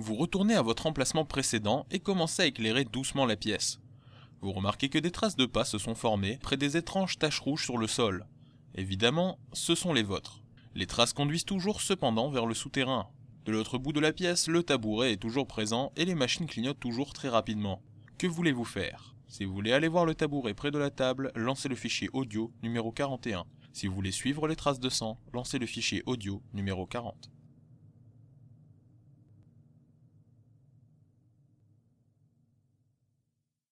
Vous retournez à votre emplacement précédent et commencez à éclairer doucement la pièce. Vous remarquez que des traces de pas se sont formées près des étranges taches rouges sur le sol. Évidemment, ce sont les vôtres. Les traces conduisent toujours cependant vers le souterrain. De l'autre bout de la pièce, le tabouret est toujours présent et les machines clignotent toujours très rapidement. Que voulez-vous faire? Si vous voulez aller voir le tabouret près de la table, lancez le fichier audio numéro 41. Si vous voulez suivre les traces de sang, lancez le fichier audio numéro 40.